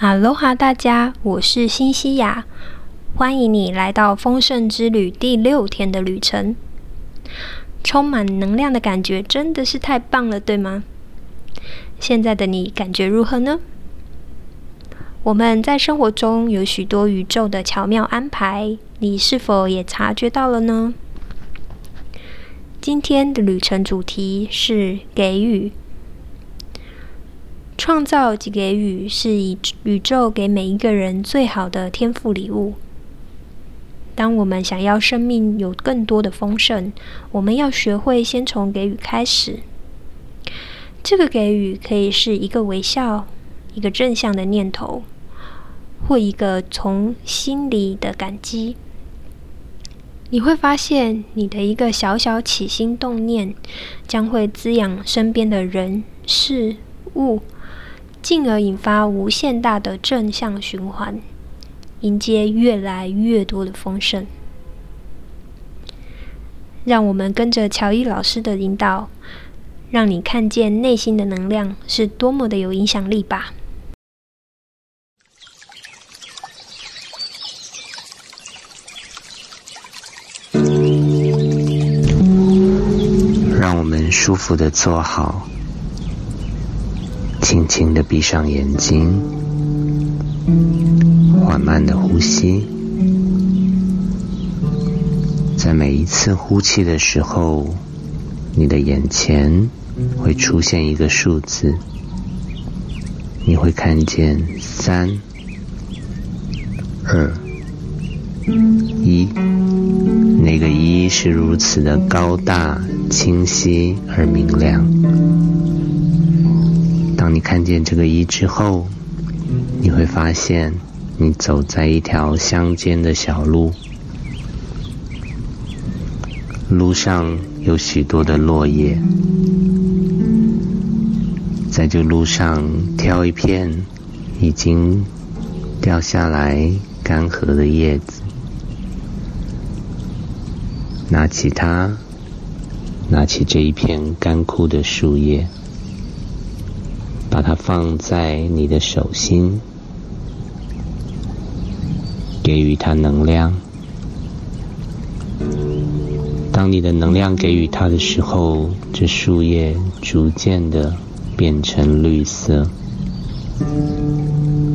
哈喽哈，大家，我是新西亚，欢迎你来到丰盛之旅第六天的旅程。充满能量的感觉真的是太棒了，对吗？现在的你感觉如何呢？我们在生活中有许多宇宙的巧妙安排，你是否也察觉到了呢？今天的旅程主题是给予。创造及给予是以宇宙给每一个人最好的天赋礼物。当我们想要生命有更多的丰盛，我们要学会先从给予开始。这个给予可以是一个微笑、一个正向的念头，或一个从心里的感激。你会发现，你的一个小小起心动念，将会滋养身边的人事物。进而引发无限大的正向循环，迎接越来越多的丰盛。让我们跟着乔伊老师的引导，让你看见内心的能量是多么的有影响力吧。让我们舒服的坐好。轻轻的闭上眼睛，缓慢的呼吸。在每一次呼气的时候，你的眼前会出现一个数字，你会看见三、二、一。那个一是如此的高大、清晰而明亮。你看见这个一之后，你会发现你走在一条乡间的小路，路上有许多的落叶，在这路上挑一片已经掉下来干涸的叶子，拿起它，拿起这一片干枯的树叶。把它放在你的手心，给予它能量。当你的能量给予它的时候，这树叶逐渐的变成绿色，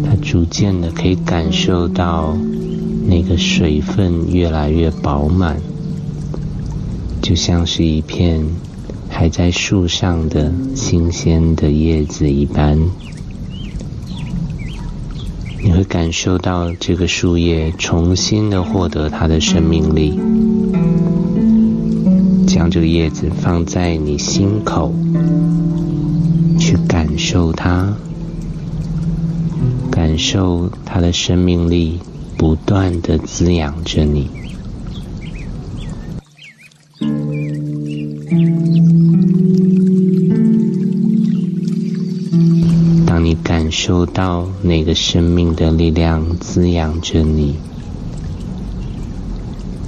它逐渐的可以感受到那个水分越来越饱满，就像是一片。还在树上的新鲜的叶子一般，你会感受到这个树叶重新的获得它的生命力。将这个叶子放在你心口，去感受它，感受它的生命力不断的滋养着你。你感受到那个生命的力量滋养着你，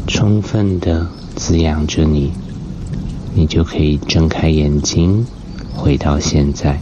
充分的滋养着你，你就可以睁开眼睛，回到现在。